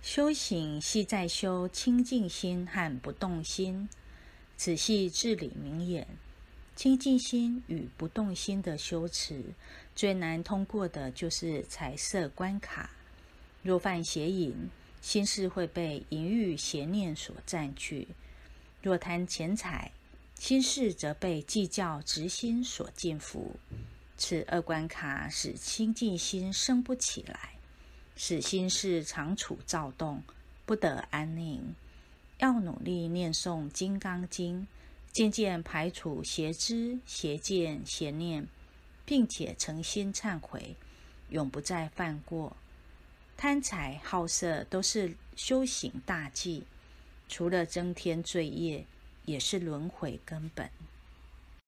修行系在修清净心和不动心，此系至理名言。清净心与不动心的修持，最难通过的就是财色关卡。若犯邪淫，心事会被淫欲邪念所占据；若贪钱财，心事则被计较执心所禁缚。此二关卡使清净心升不起来。使心事常处躁动，不得安宁。要努力念诵《金刚经》，渐渐排除邪知、邪见、邪念，并且诚心忏悔，永不再犯过。贪财好色都是修行大忌，除了增添罪业，也是轮回根本。